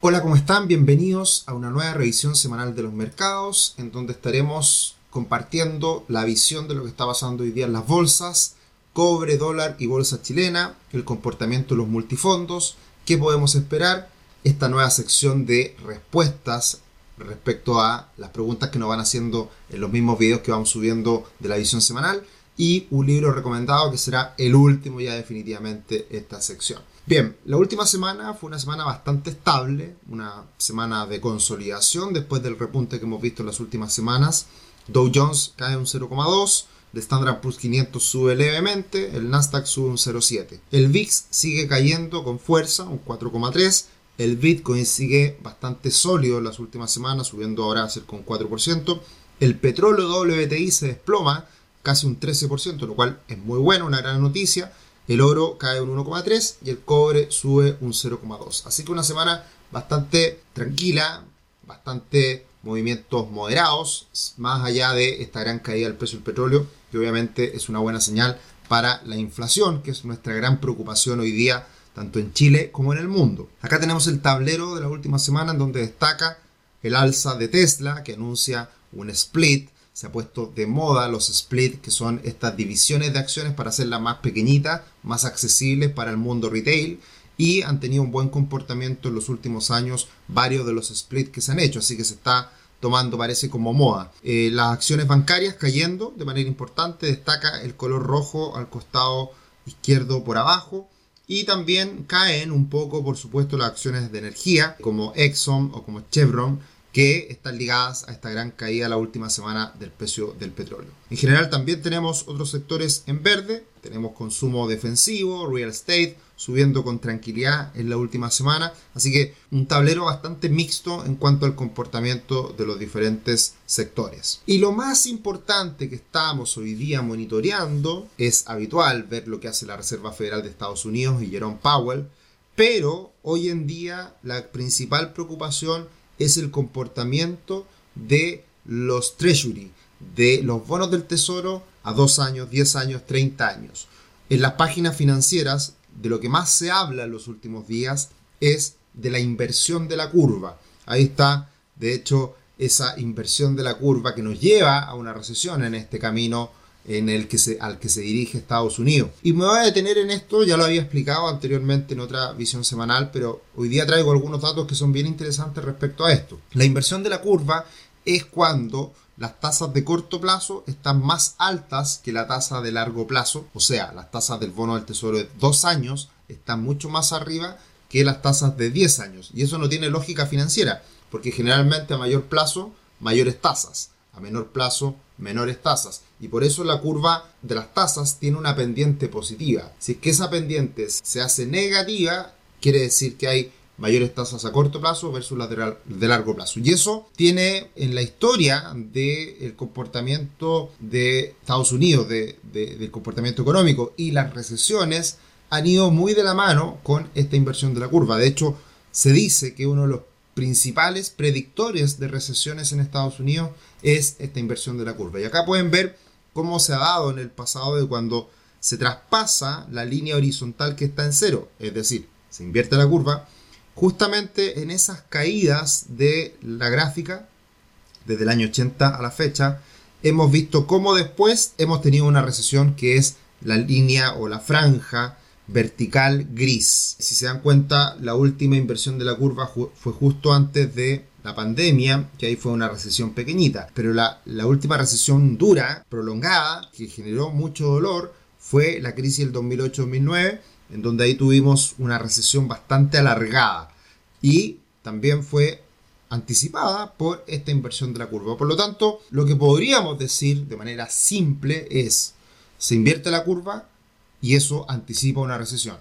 Hola, ¿cómo están? Bienvenidos a una nueva revisión semanal de los mercados, en donde estaremos compartiendo la visión de lo que está pasando hoy día en las bolsas, cobre, dólar y bolsa chilena, el comportamiento de los multifondos, qué podemos esperar, esta nueva sección de respuestas respecto a las preguntas que nos van haciendo en los mismos videos que vamos subiendo de la visión semanal y un libro recomendado que será el último ya definitivamente esta sección. Bien, la última semana fue una semana bastante estable, una semana de consolidación después del repunte que hemos visto en las últimas semanas. Dow Jones cae un 0,2, el Standard Poor's 500 sube levemente, el Nasdaq sube un 0,7. El VIX sigue cayendo con fuerza, un 4,3. El Bitcoin sigue bastante sólido en las últimas semanas, subiendo ahora cerca un 4%. El petróleo WTI se desploma casi un 13%, lo cual es muy bueno, una gran noticia. El oro cae un 1,3 y el cobre sube un 0,2. Así que una semana bastante tranquila, bastante movimientos moderados, más allá de esta gran caída del precio del petróleo, que obviamente es una buena señal para la inflación, que es nuestra gran preocupación hoy día, tanto en Chile como en el mundo. Acá tenemos el tablero de la última semana en donde destaca el alza de Tesla, que anuncia un split se ha puesto de moda los split, que son estas divisiones de acciones para hacerlas más pequeñitas, más accesibles para el mundo retail y han tenido un buen comportamiento en los últimos años varios de los split que se han hecho, así que se está tomando parece como moda. Eh, las acciones bancarias cayendo de manera importante, destaca el color rojo al costado izquierdo por abajo y también caen un poco por supuesto las acciones de energía como Exxon o como Chevron que están ligadas a esta gran caída la última semana del precio del petróleo. En general también tenemos otros sectores en verde, tenemos consumo defensivo, real estate, subiendo con tranquilidad en la última semana, así que un tablero bastante mixto en cuanto al comportamiento de los diferentes sectores. Y lo más importante que estamos hoy día monitoreando es habitual ver lo que hace la Reserva Federal de Estados Unidos y Jerome Powell, pero hoy en día la principal preocupación es el comportamiento de los treasury, de los bonos del tesoro a 2 años, 10 años, 30 años. En las páginas financieras, de lo que más se habla en los últimos días es de la inversión de la curva. Ahí está, de hecho, esa inversión de la curva que nos lleva a una recesión en este camino en el que se, al que se dirige Estados Unidos. Y me voy a detener en esto, ya lo había explicado anteriormente en otra visión semanal, pero hoy día traigo algunos datos que son bien interesantes respecto a esto. La inversión de la curva es cuando las tasas de corto plazo están más altas que la tasa de largo plazo, o sea, las tasas del bono del tesoro de dos años están mucho más arriba que las tasas de 10 años. Y eso no tiene lógica financiera, porque generalmente a mayor plazo, mayores tasas, a menor plazo, menores tasas. Y por eso la curva de las tasas tiene una pendiente positiva. Si es que esa pendiente se hace negativa, quiere decir que hay mayores tasas a corto plazo versus las de, largo plazo. Y eso tiene en la historia del comportamiento de Estados Unidos, del comportamiento económico y las recesiones, han ido muy de la mano con esta inversión de la curva. De hecho, se dice que uno de los principales predictores de recesiones en Estados Unidos es esta inversión de la curva. Y acá pueden ver cómo se ha dado en el pasado de cuando se traspasa la línea horizontal que está en cero, es decir, se invierte la curva, justamente en esas caídas de la gráfica, desde el año 80 a la fecha, hemos visto cómo después hemos tenido una recesión que es la línea o la franja vertical gris. Si se dan cuenta, la última inversión de la curva fue justo antes de la pandemia, que ahí fue una recesión pequeñita, pero la, última recesión dura, prolongada, que generó mucho dolor, fue la crisis del 2008-2009, en donde ahí tuvimos una recesión bastante alargada y también fue anticipada por esta inversión de la curva. Por lo tanto, lo que podríamos decir de manera simple es, se invierte la curva, y eso anticipa una recesión.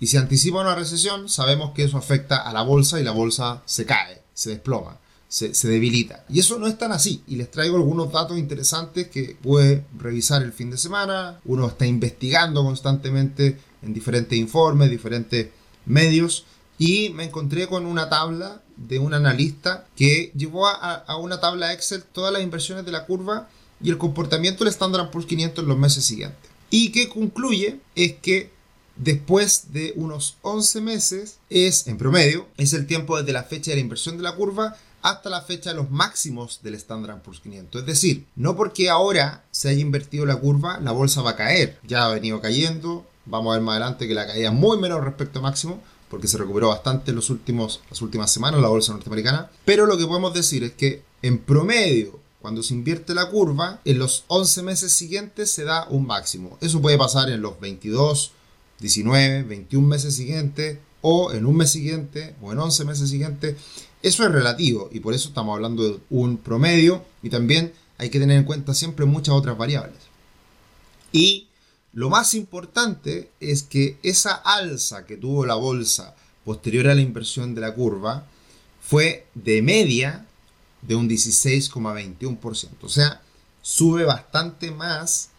Y si anticipa una recesión, sabemos que eso afecta a la bolsa y la bolsa se cae, se desploma, se, debilita. Y eso no es tan así. Y les traigo algunos datos interesantes que puede revisar el fin de semana. Uno está investigando constantemente en diferentes informes, diferentes medios. Y me encontré con una tabla de un analista que llevó a, a una tabla Excel todas las inversiones de la curva y el comportamiento del Standard Poor's 500 en los meses siguientes. Y que concluye es que después de unos 11 meses es, en promedio, es el tiempo desde la fecha de la inversión de la curva hasta la fecha de los máximos del Standard Poor's 500. Es decir, no porque ahora se haya invertido la curva, la bolsa va a caer. Ya ha venido cayendo. Vamos a ver más adelante que la caída es muy menor respecto a máximo, porque se recuperó bastante en los últimos, las últimas semanas la bolsa norteamericana. Pero lo que podemos decir es que en promedio, cuando se invierte la curva, en los 11 meses siguientes se da un máximo. Eso puede pasar en los 22, 19, 21 meses siguientes, o en un mes siguiente, o en 11 meses siguientes. Eso es relativo y por eso estamos hablando de un promedio y también hay que tener en cuenta siempre muchas otras variables. Y lo más importante es que esa alza que tuvo la bolsa posterior a la inversión de la curva fue de media de un 16,21%. O sea, sube bastante más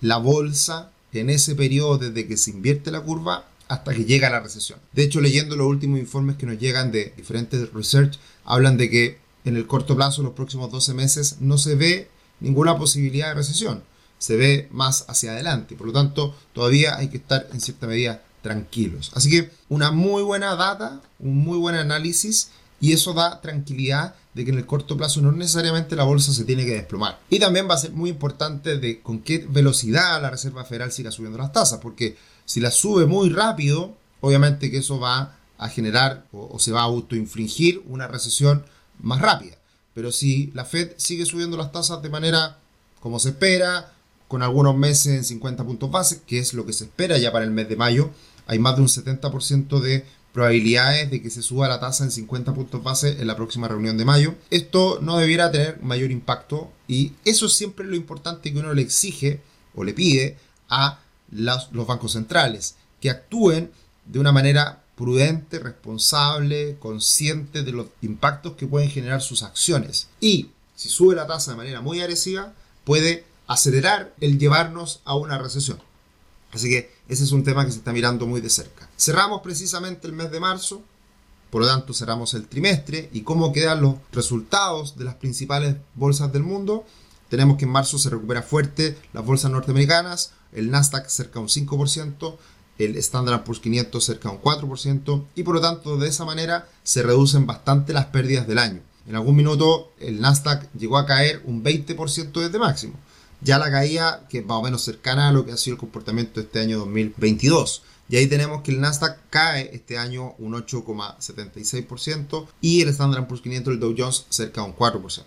la bolsa en ese periodo desde que se invierte la curva hasta que llega la recesión. De hecho, leyendo los últimos informes que nos llegan de diferentes research, hablan de que en el corto plazo, los próximos 12 meses, no se ve ninguna posibilidad de recesión. Se ve más hacia adelante. Por lo tanto, todavía hay que estar en cierta medida tranquilos. Así que una muy buena data, un muy buen análisis y eso da tranquilidad de que en el corto plazo no necesariamente la bolsa se tiene que desplomar. Y también va a ser muy importante de con qué velocidad la Reserva Federal siga subiendo las tasas, porque si las sube muy rápido, obviamente que eso va a generar o, se va a autoinfringir una recesión más rápida. Pero si la Fed sigue subiendo las tasas de manera como se espera, con algunos meses en 50 puntos base, que es lo que se espera ya para el mes de mayo, hay más de un 70% de probabilidades de que se suba la tasa en 50 puntos base en la próxima reunión de mayo. Esto no debiera tener mayor impacto y eso es siempre lo importante que uno le exige o le pide a los, bancos centrales, que actúen de una manera prudente, responsable, consciente de los impactos que pueden generar sus acciones. Y si sube la tasa de manera muy agresiva, puede acelerar el llevarnos a una recesión. Así que ese es un tema que se está mirando muy de cerca. Cerramos precisamente el mes de marzo, por lo tanto cerramos el trimestre y cómo quedan los resultados de las principales bolsas del mundo. Tenemos que en marzo se recupera fuerte las bolsas norteamericanas, el Nasdaq cerca de un 5%, el Standard Poor's 500 cerca un 4% y por lo tanto de esa manera se reducen bastante las pérdidas del año. En algún minuto el Nasdaq llegó a caer un 20% desde máximo ya la caída que es más o menos cercana a lo que ha sido el comportamiento de este año 2022. Y ahí tenemos que el Nasdaq cae este año un 8,76% y el Standard Poor's 500, el Dow Jones, cerca de un 4%.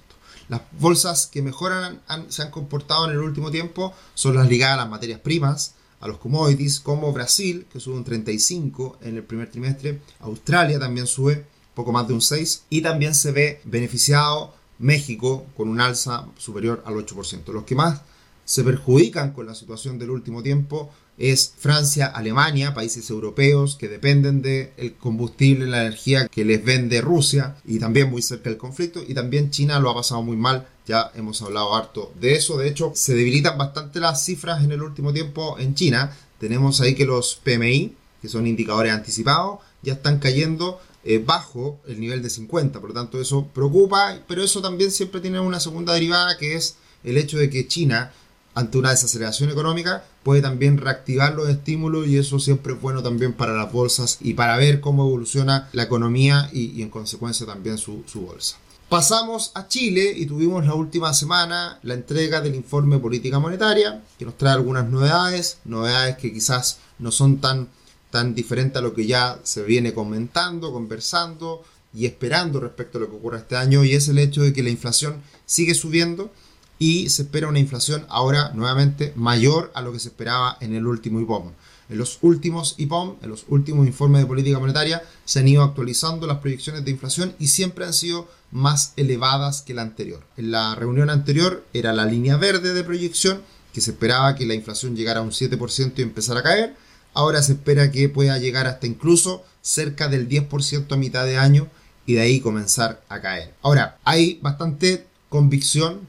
Las bolsas que mejoran se han comportado en el último tiempo son las ligadas a las materias primas, a los commodities, como Brasil, que sube un 35 en el primer trimestre, Australia también sube poco más de un 6 y también se ve beneficiado México con un alza superior al 8%. Los que más se perjudican con la situación del último tiempo es Francia, Alemania, países europeos que dependen del combustible, la energía que les vende Rusia y también muy cerca del conflicto. Y también China lo ha pasado muy mal, ya hemos hablado harto de eso. De hecho, se debilitan bastante las cifras en el último tiempo en China. Tenemos ahí que los PMI, que son indicadores anticipados, ya están cayendo eh, bajo el nivel de 50. Por lo tanto, eso preocupa, pero eso también siempre tiene una segunda derivada que es el hecho de que China, ante una desaceleración económica, puede también reactivar los estímulos y eso siempre es bueno también para las bolsas y para ver cómo evoluciona la economía y, en consecuencia también su, su bolsa. Pasamos a Chile y tuvimos la última semana la entrega del informe política monetaria, que nos trae algunas novedades, novedades que quizás no son tan tan diferente a lo que ya se viene comentando, conversando y esperando respecto a lo que ocurra este año, y es el hecho de que la inflación sigue subiendo y se espera una inflación ahora nuevamente mayor a lo que se esperaba en el último IPOM. En los últimos IPOM, en los últimos informes de política monetaria, se han ido actualizando las proyecciones de inflación y siempre han sido más elevadas que la anterior. En la reunión anterior era la línea verde de proyección, que se esperaba que la inflación llegara a un 7% y empezara a caer, Ahora se espera que pueda llegar hasta incluso cerca del 10% a mitad de año y de ahí comenzar a caer. Ahora, hay bastante convicción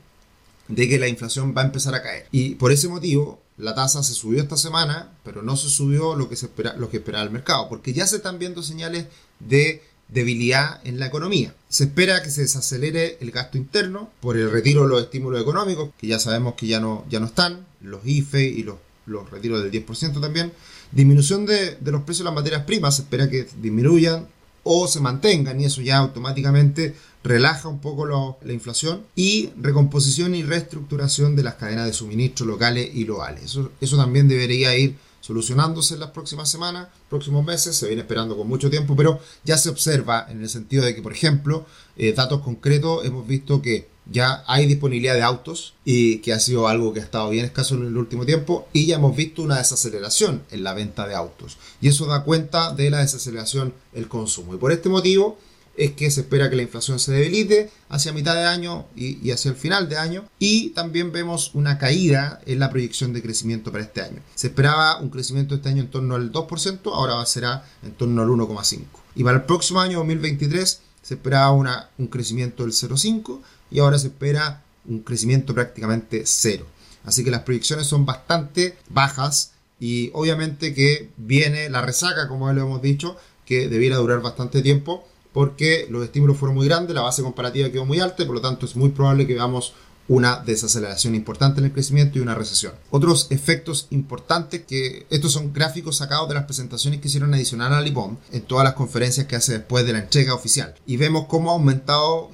de que la inflación va a empezar a caer. Y por ese motivo, la tasa se subió esta semana, pero no se subió lo que, se espera, lo que esperaba el mercado, porque ya se están viendo señales de debilidad en la economía. Se espera que se desacelere el gasto interno por el retiro de los estímulos económicos, que ya sabemos que ya no, ya no están, los IFE y los, los retiros del 10% también. Disminución de, los precios de las materias primas, se espera que disminuyan o se mantengan y eso ya automáticamente relaja un poco la inflación y recomposición y reestructuración de las cadenas de suministro locales y globales. Eso, eso también debería ir solucionándose en las próximas semanas, próximos meses, se viene esperando con mucho tiempo, pero ya se observa en el sentido de que, por ejemplo, eh, datos concretos, hemos visto que ya hay disponibilidad de autos y que ha sido algo que ha estado bien escaso en el último tiempo y ya hemos visto una desaceleración en la venta de autos. Y eso da cuenta de la desaceleración el consumo. Y por este motivo es que se espera que la inflación se debilite hacia mitad de año y, hacia el final de año. Y también vemos una caída en la proyección de crecimiento para este año. Se esperaba un crecimiento este año en torno al 2%, ahora será en torno al 1,5%. Y para el próximo año 2023 se esperaba una, un crecimiento del 0,5% y ahora se espera un crecimiento prácticamente cero. Así que las proyecciones son bastante bajas y obviamente que viene la resaca, como lo hemos dicho, que debiera durar bastante tiempo porque los estímulos fueron muy grandes, la base comparativa quedó muy alta y por lo tanto es muy probable que veamos una desaceleración importante en el crecimiento y una recesión. Otros efectos importantes que estos son gráficos sacados de las presentaciones que hicieron adicional a Lipón en todas las conferencias que hace después de la entrega oficial. Y vemos cómo ha aumentado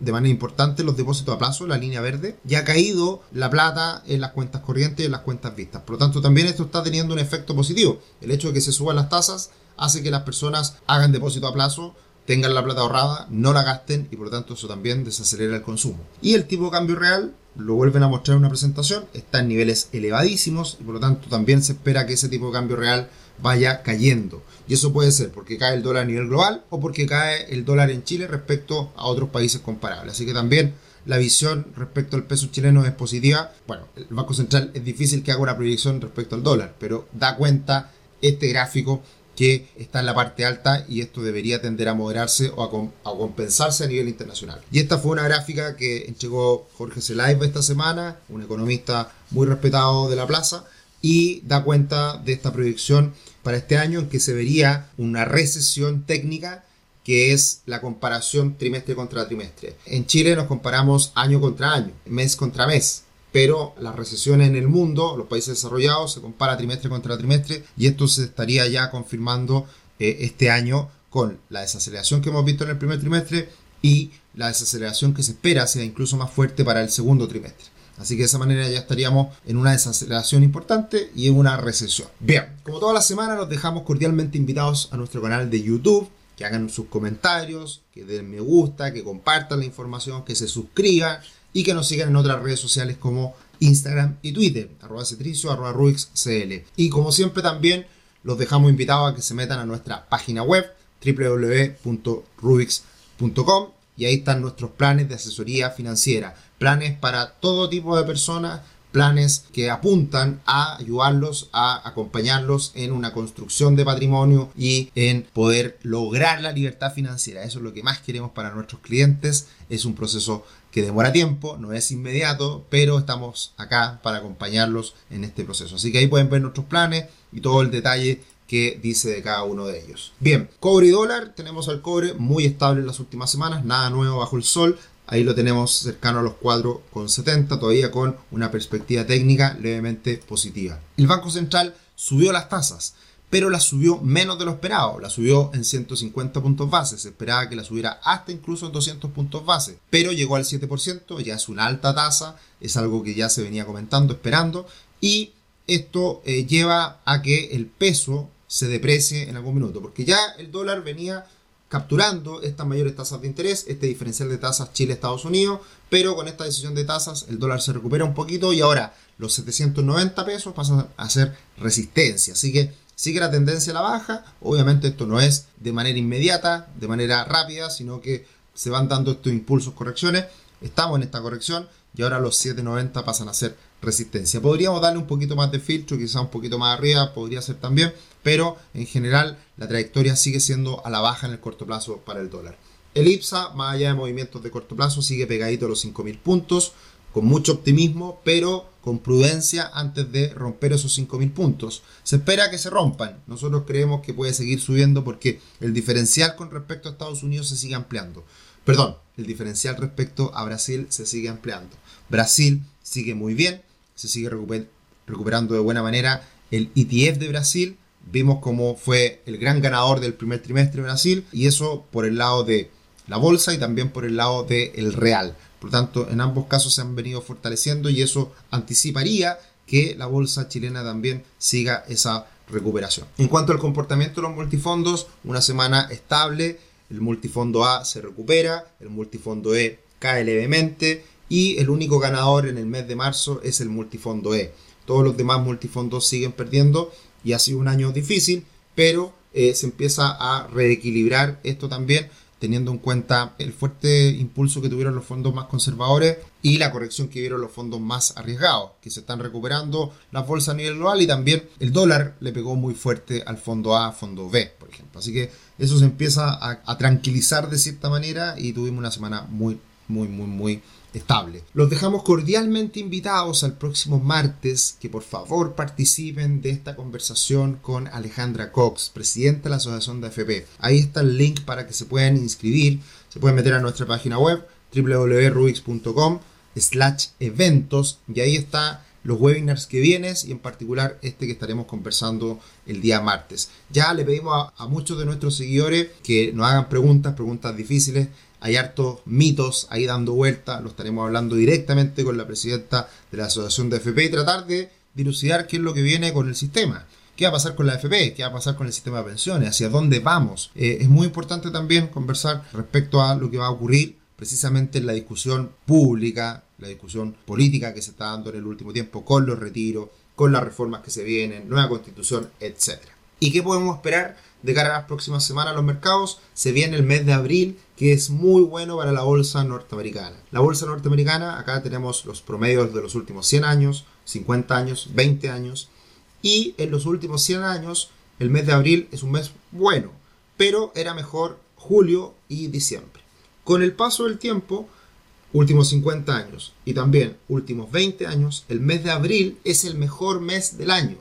de manera importante los depósitos a plazo, la línea verde, y ha caído la plata en las cuentas corrientes y en las cuentas vistas. Por lo tanto, también esto está teniendo un efecto positivo. El hecho de que se suban las tasas hace que las personas hagan depósito a plazo tengan la plata ahorrada, no la gasten y por lo tanto eso también desacelera el consumo. Y el tipo de cambio real, lo vuelven a mostrar en una presentación, está en niveles elevadísimos y por lo tanto también se espera que ese tipo de cambio real vaya cayendo. Y eso puede ser porque cae el dólar a nivel global o porque cae el dólar en Chile respecto a otros países comparables. Así que también la visión respecto al peso chileno es positiva. Bueno, el Banco Central es difícil que haga una proyección respecto al dólar, pero da cuenta este gráfico que está en la parte alta y esto debería tender a moderarse o a, compensarse a nivel internacional. Y esta fue una gráfica que entregó Jorge Zelaiva esta semana, un economista muy respetado de la plaza, y da cuenta de esta proyección para este año en que se vería una recesión técnica que es la comparación trimestre contra trimestre. En Chile nos comparamos año contra año, mes contra mes pero las recesiones en el mundo, los países desarrollados, se compara trimestre contra trimestre y esto se estaría ya confirmando eh, este año con la desaceleración que hemos visto en el primer trimestre y la desaceleración que se espera sea incluso más fuerte para el segundo trimestre. Así que de esa manera ya estaríamos en una desaceleración importante y en una recesión. Bien, como toda la semana los dejamos cordialmente invitados a nuestro canal de YouTube, que hagan sus comentarios, que den me gusta, que compartan la información, que se suscriban y que nos sigan en otras redes sociales como Instagram y Twitter, arroba cetricio, arroba ruixcl. Y como siempre también los dejamos invitados a que se metan a nuestra página web www.rubix.com y ahí están nuestros planes de asesoría financiera, planes para todo tipo de personas, planes que apuntan a ayudarlos, a acompañarlos en una construcción de patrimonio y en poder lograr la libertad financiera. Eso es lo que más queremos para nuestros clientes. Es un proceso demora tiempo, no es inmediato, pero estamos acá para acompañarlos en este proceso. Así que ahí pueden ver nuestros planes y todo el detalle que dice de cada uno de ellos. Bien, cobre y dólar, tenemos al cobre muy estable en las últimas semanas, nada nuevo bajo el sol. Ahí lo tenemos cercano a los 4,70, todavía con una perspectiva técnica levemente positiva. El Banco Central subió las tasas pero la subió menos de lo esperado, la subió en 150 puntos base, se esperaba que la subiera hasta incluso en 200 puntos base, pero llegó al 7%, ya es una alta tasa, es algo que ya se venía comentando, esperando, y esto eh, lleva a que el peso se deprecie en algún minuto, porque ya el dólar venía capturando estas mayores tasas de interés, este diferencial de tasas Chile-Estados Unidos, pero con esta decisión de tasas el dólar se recupera un poquito y ahora los 790 pesos pasan a ser resistencia, así que sigue la tendencia a la baja. Obviamente esto no es de manera inmediata, de manera rápida, sino que se van dando estos impulsos, correcciones. Estamos en esta corrección y ahora los 790 pasan a ser resistencia. Podríamos darle un poquito más de filtro, quizá un poquito más arriba, podría ser también, pero en general la trayectoria sigue siendo a la baja en el corto plazo para el dólar. El IPSA, más allá de movimientos de corto plazo, sigue pegadito a los 5.000 puntos con mucho optimismo, pero con prudencia antes de romper esos 5.000 puntos. Se espera que se rompan. Nosotros creemos que puede seguir subiendo porque el diferencial con respecto a Estados Unidos se sigue ampliando. Perdón, el diferencial respecto a Brasil se sigue ampliando. Brasil sigue muy bien, se sigue recuperando de buena manera. El ETF de Brasil vimos cómo fue el gran ganador del primer trimestre Brasil y eso por el lado de la bolsa y también por el lado del real. Por lo tanto, en ambos casos se han venido fortaleciendo y eso anticiparía que la bolsa chilena también siga esa recuperación. En cuanto al comportamiento de los multifondos, una semana estable, el multifondo A se recupera, el multifondo E cae levemente y el único ganador en el mes de marzo es el multifondo E. Todos los demás multifondos siguen perdiendo y ha sido un año difícil, pero eh, se empieza a reequilibrar esto también teniendo en cuenta el fuerte impulso que tuvieron los fondos más conservadores y la corrección que vieron los fondos más arriesgados, que se están recuperando las bolsas a nivel global y también el dólar le pegó muy fuerte al fondo A, fondo B, por ejemplo. Así que eso se empieza a, a tranquilizar de cierta manera y tuvimos una semana muy, muy, muy, muy estable. Los dejamos cordialmente invitados al próximo martes que por favor participen de esta conversación con Alejandra Cox, presidenta de la Asociación de AFP. Ahí está el link para que se puedan inscribir. Se pueden meter a nuestra página web www.rubix.com slash eventos y ahí está los webinars que vienes y en particular este que estaremos conversando el día martes. Ya le pedimos a, a muchos de nuestros seguidores que nos hagan preguntas, preguntas difíciles hay hartos mitos ahí dando vuelta, lo estaremos hablando directamente con la presidenta de la Asociación de FP y tratar de dilucidar qué es lo que viene con el sistema. ¿Qué va a pasar con la FP? ¿Qué va a pasar con el sistema de pensiones? ¿Hacia dónde vamos? Eh, es muy importante también conversar respecto a lo que va a ocurrir precisamente en la discusión pública, la discusión política que se está dando en el último tiempo con los retiros, con las reformas que se vienen, nueva constitución, etc. ¿Y qué podemos esperar de cara a las próximas semanas los mercados? Se viene el mes de abril, que es muy bueno para la bolsa norteamericana. La bolsa norteamericana, acá tenemos los promedios de los últimos 100 años, 50 años, 20 años, y en los últimos 100 años, el mes de abril es un mes bueno, pero era mejor julio y diciembre. Con el paso del tiempo, últimos 50 años y también últimos 20 años, el mes de abril es el mejor mes del año.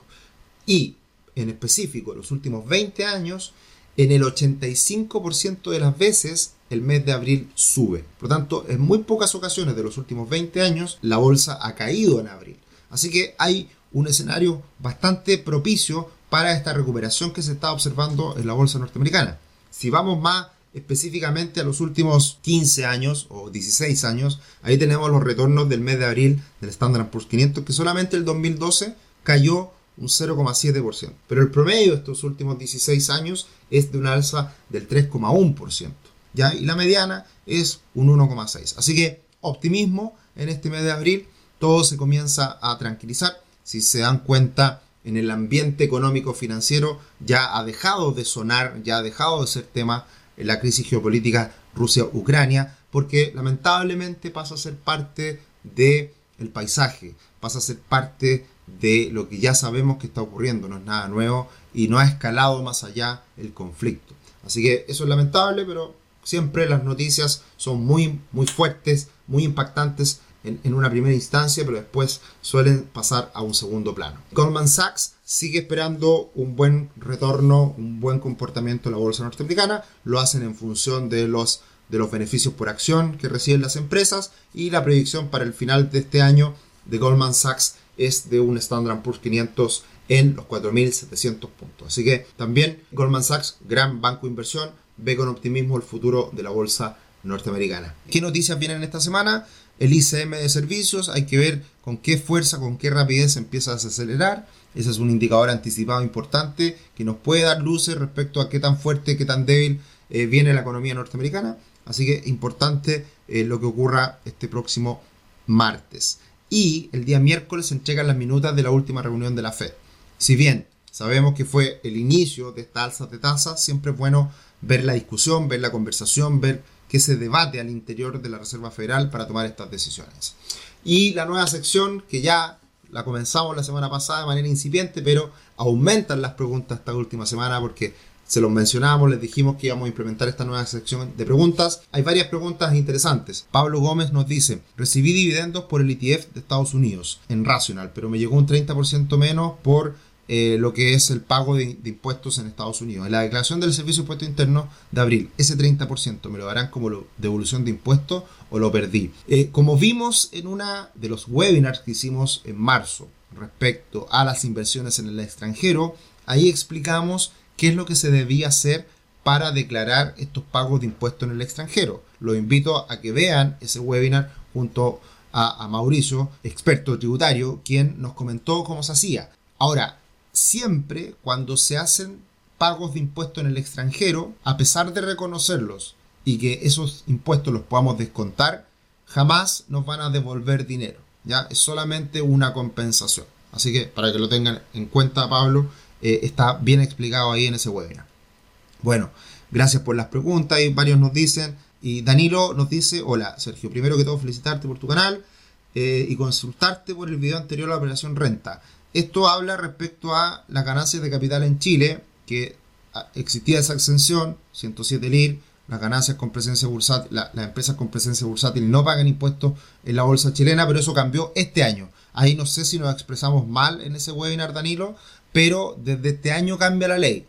Y en específico los últimos 20 años, en el 85% de las veces el mes de abril sube. Por lo tanto, en muy pocas ocasiones de los últimos 20 años la bolsa ha caído en abril. Así que hay un escenario bastante propicio para esta recuperación que se está observando en la bolsa norteamericana. Si vamos más específicamente a los últimos 15 años o 16 años, ahí tenemos los retornos del mes de abril del Standard Poor's 500 que solamente el 2012 cayó un 0,7%. Pero el promedio de estos últimos 16 años es de una alza del 3,1%. ¿Ya? Y la mediana es un 1,6%. Así que optimismo en este mes de abril, todo se comienza a tranquilizar. Si se dan cuenta, en el ambiente económico financiero ya ha dejado de sonar, ya ha dejado de ser tema en la crisis geopolítica Rusia-Ucrania, porque lamentablemente pasa a ser parte del el paisaje, pasa a ser parte de lo que ya sabemos que está ocurriendo, no es nada nuevo y no ha escalado más allá el conflicto. Así que eso es lamentable, pero siempre las noticias son muy, muy fuertes, muy impactantes en, una primera instancia, pero después suelen pasar a un segundo plano. Goldman Sachs sigue esperando un buen retorno, un buen comportamiento en la bolsa norteamericana, lo hacen en función de los, de los beneficios por acción que reciben las empresas y la predicción para el final de este año de Goldman Sachs es de un Standard Poor's 500 en los 4.700 puntos. Así que también Goldman Sachs, gran banco de inversión, ve con optimismo el futuro de la bolsa norteamericana. ¿Qué noticias vienen esta semana? El ICM de servicios, hay que ver con qué fuerza, con qué rapidez empieza a acelerar. Ese es un indicador anticipado importante que nos puede dar luces respecto a qué tan fuerte, qué tan débil eh, viene la economía norteamericana. Así que importante eh, lo que ocurra este próximo martes y el día miércoles se entregan las minutas de la última reunión de la Fed. Si bien sabemos que fue el inicio de esta alza de tasas, siempre es bueno ver la discusión, ver la conversación, ver qué se debate al interior de la Reserva Federal para tomar estas decisiones. Y la nueva sección que ya la comenzamos la semana pasada de manera incipiente, pero aumentan las preguntas esta última semana porque se los mencionamos, les dijimos que íbamos a implementar esta nueva sección de preguntas. Hay varias preguntas interesantes. Pablo Gómez nos dice, recibí dividendos por el ETF de Estados Unidos en Rational, pero me llegó un 30% menos por eh, lo que es el pago de, impuestos en Estados Unidos. En la declaración del Servicio de Impuesto Interno de abril, ese 30% me lo darán como devolución de impuestos o lo perdí. Eh, como vimos en una de los webinars que hicimos en marzo respecto a las inversiones en el extranjero, ahí explicamos qué es lo que se debía hacer para declarar estos pagos de impuestos en el extranjero. Los invito a que vean ese webinar junto a Mauricio, experto tributario, quien nos comentó cómo se hacía. Ahora, siempre cuando se hacen pagos de impuestos en el extranjero, a pesar de reconocerlos y que esos impuestos los podamos descontar, jamás nos van a devolver dinero. ¿ya? Es solamente una compensación. Así que para que lo tengan en cuenta, Pablo, eh, está bien explicado ahí en ese webinar. Bueno, gracias por las preguntas y varios nos dicen. Y Danilo nos dice, hola Sergio, primero que todo felicitarte por tu canal eh, y consultarte por el video anterior a la operación renta. Esto habla respecto a las ganancias de capital en Chile, que ah, existía esa exención, 107 LIR, las ganancias con presencia bursátil, las empresas con presencia bursátil no pagan impuestos en la bolsa chilena, pero eso cambió este año. Ahí no sé si nos expresamos mal en ese webinar, Danilo, pero desde este año cambia la ley.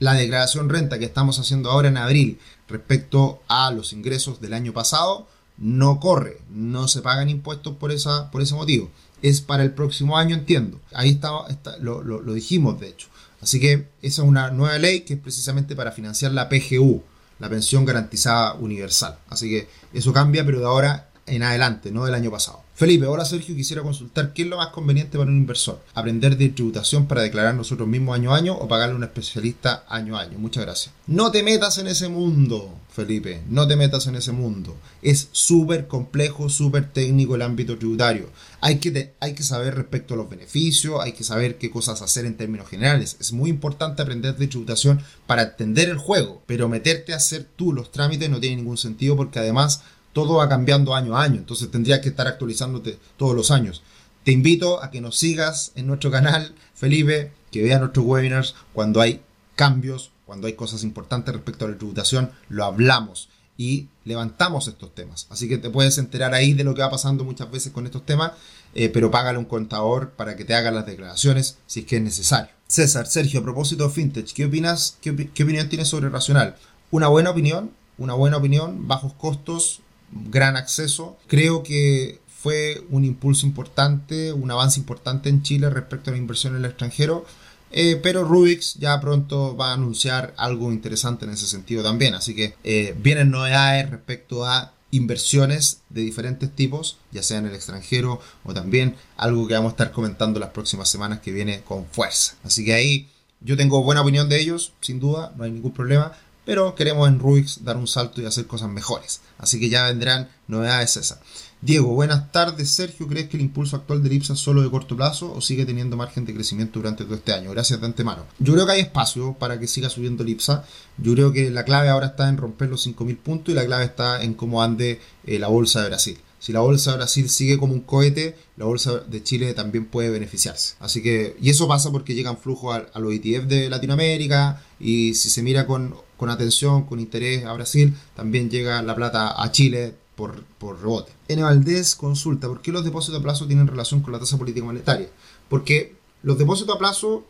La declaración renta que estamos haciendo ahora en abril respecto a los ingresos del año pasado no corre, no se pagan impuestos por, esa, por ese motivo. Es para el próximo año, entiendo. Ahí está, lo, lo dijimos, de hecho. Así que esa es una nueva ley que es precisamente para financiar la PGU, la pensión garantizada universal. Así que eso cambia, pero de ahora en adelante, no del año pasado. Felipe, hola Sergio, quisiera consultar qué es lo más conveniente para un inversor. ¿Aprender de tributación para declarar nosotros mismos año a año o pagarle a un especialista año a año? Muchas gracias. No te metas en ese mundo, Felipe, no te metas en ese mundo. Es súper complejo, súper técnico el ámbito tributario. Hay que, hay que saber respecto a los beneficios, hay que saber qué cosas hacer en términos generales. Es muy importante aprender de tributación para entender el juego, pero meterte a hacer tú los trámites no tiene ningún sentido porque además todo va cambiando año a año, entonces tendrías que estar actualizándote todos los años. Te invito a que nos sigas en nuestro canal, Felipe, que veas nuestros webinars cuando hay cambios, cuando hay cosas importantes respecto a la tributación, lo hablamos y levantamos estos temas. Así que te puedes enterar ahí de lo que va pasando muchas veces con estos temas, eh, pero págale un contador para que te haga las declaraciones si es que es necesario. César, Sergio, a propósito de Fintech, ¿qué opinas? ¿Qué, qué opinión tienes sobre Racional? Una buena opinión, una buena opinión, bajos costos, gran acceso. Creo que fue un impulso importante, un avance importante en Chile respecto a la inversión en el extranjero. Eh, pero Rubix ya pronto va a anunciar algo interesante en ese sentido también. Así que eh, vienen novedades respecto a inversiones de diferentes tipos, ya sea en el extranjero o también algo que vamos a estar comentando las próximas semanas que viene con fuerza. Así que ahí yo tengo buena opinión de ellos, sin duda, no hay ningún problema pero queremos en Rubix dar un salto y hacer cosas mejores. Así que ya vendrán novedades esas. Diego, buenas tardes. Sergio, ¿crees que el impulso actual de IPSA es solo de corto plazo o sigue teniendo margen de crecimiento durante todo este año? Gracias de antemano. Yo creo que hay espacio para que siga subiendo el. Yo creo que la clave ahora está en romper los 5.000 puntos y la clave está en cómo ande eh, la bolsa de Brasil. Si la bolsa de Brasil sigue como un cohete, la bolsa de Chile también puede beneficiarse. Así que, y eso pasa porque llegan flujos a, a los ETF de Latinoamérica y si se mira con, atención, con interés a Brasil, también llega la plata a Chile por, por rebote. N. Valdés consulta, ¿por qué los depósitos a plazo tienen relación con la tasa política monetaria? Porque los depósitos a plazo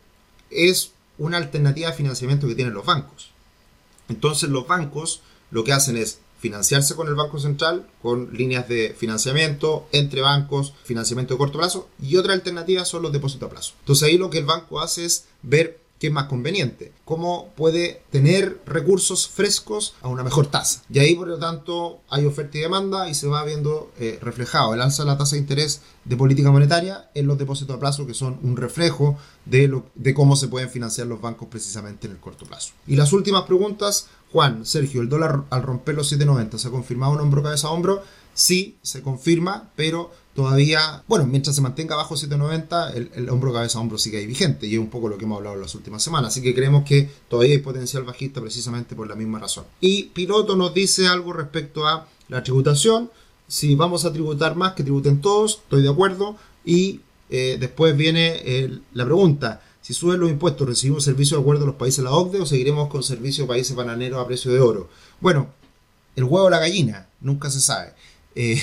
es una alternativa de financiamiento que tienen los bancos. Entonces los bancos lo que hacen es financiarse con el Banco Central, con líneas de financiamiento entre bancos, financiamiento de corto plazo, y otra alternativa son los depósitos a plazo. Entonces ahí lo que el banco hace es ver qué es más conveniente, cómo puede tener recursos frescos a una mejor tasa. Y ahí, por lo tanto, hay oferta y demanda y se va viendo eh, reflejado el alza de la tasa de interés de política monetaria en los depósitos a plazo, que son un reflejo de, lo, de cómo se pueden financiar los bancos precisamente en el corto plazo. Y las últimas preguntas, Juan, Sergio, el dólar al romper los 7.90, ¿se ha confirmado un hombro cabeza a hombro? Sí, se confirma, pero todavía, bueno, mientras se mantenga bajo 790, el, el, hombro cabeza a hombro sigue ahí vigente y es un poco lo que hemos hablado en las últimas semanas. Así que creemos que todavía hay potencial bajista precisamente por la misma razón. Y Piloto nos dice algo respecto a la tributación. Si vamos a tributar más, que tributen todos, estoy de acuerdo. Y eh, después viene la pregunta. Si suben los impuestos, ¿recibimos servicio de acuerdo a los países de la OCDE o seguiremos con servicio de países bananeros a precio de oro? Bueno, el huevo o la gallina, nunca se sabe. Eh,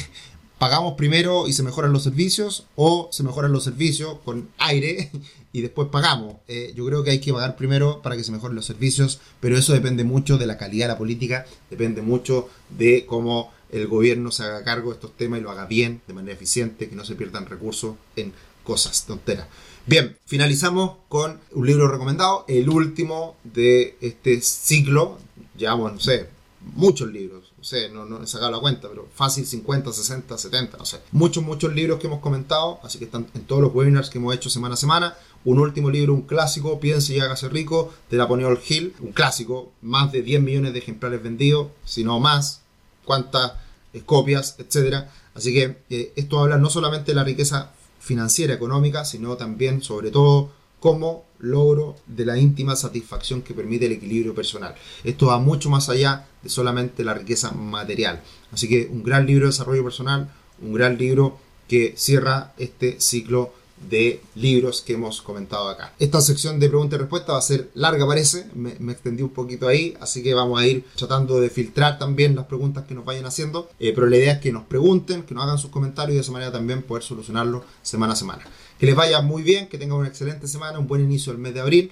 pagamos primero y se mejoran los servicios o se mejoran los servicios con aire y después pagamos. Eh, yo creo que hay que pagar primero para que se mejoren los servicios, pero eso depende mucho de la calidad de la política, depende mucho de cómo el gobierno se haga cargo de estos temas y lo haga bien, de manera eficiente, que no se pierdan recursos en cosas, tonteras. Bien, finalizamos con un libro recomendado, el último de este ciclo. Llevamos, no sé, muchos libros, no sé, no, no he sacado la cuenta, pero fácil 50, 60, 70, no sé. Muchos, muchos libros que hemos comentado, así que están en todos los webinars que hemos hecho semana a semana. Un último libro, un clásico, Piense y hágase rico, de Napoleon Hill, un clásico, más de 10 millones de ejemplares vendidos, si no más, cuántas copias, etcétera. Así que eh, esto habla no solamente de la riqueza financiera, económica, sino también, sobre todo, como logro de la íntima satisfacción que permite el equilibrio personal. Esto va mucho más allá de solamente la riqueza material. Así que un gran libro de desarrollo personal, un gran libro que cierra este ciclo de libros que hemos comentado acá. Esta sección de preguntas y respuestas va a ser larga parece, me, extendí un poquito ahí, así que vamos a ir tratando de filtrar también las preguntas que nos vayan haciendo, eh, pero la idea es que nos pregunten, que nos hagan sus comentarios y de esa manera también poder solucionarlo semana a semana. Que les vaya muy bien, que tengan una excelente semana, un buen inicio del mes de abril,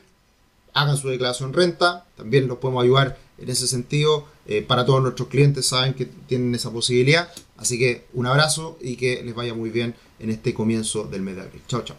hagan su declaración renta, también los podemos ayudar en ese sentido, eh, para todos nuestros clientes saben que tienen esa posibilidad, así que un abrazo y que les vaya muy bien en este comienzo del mes de abril. Chao, chao.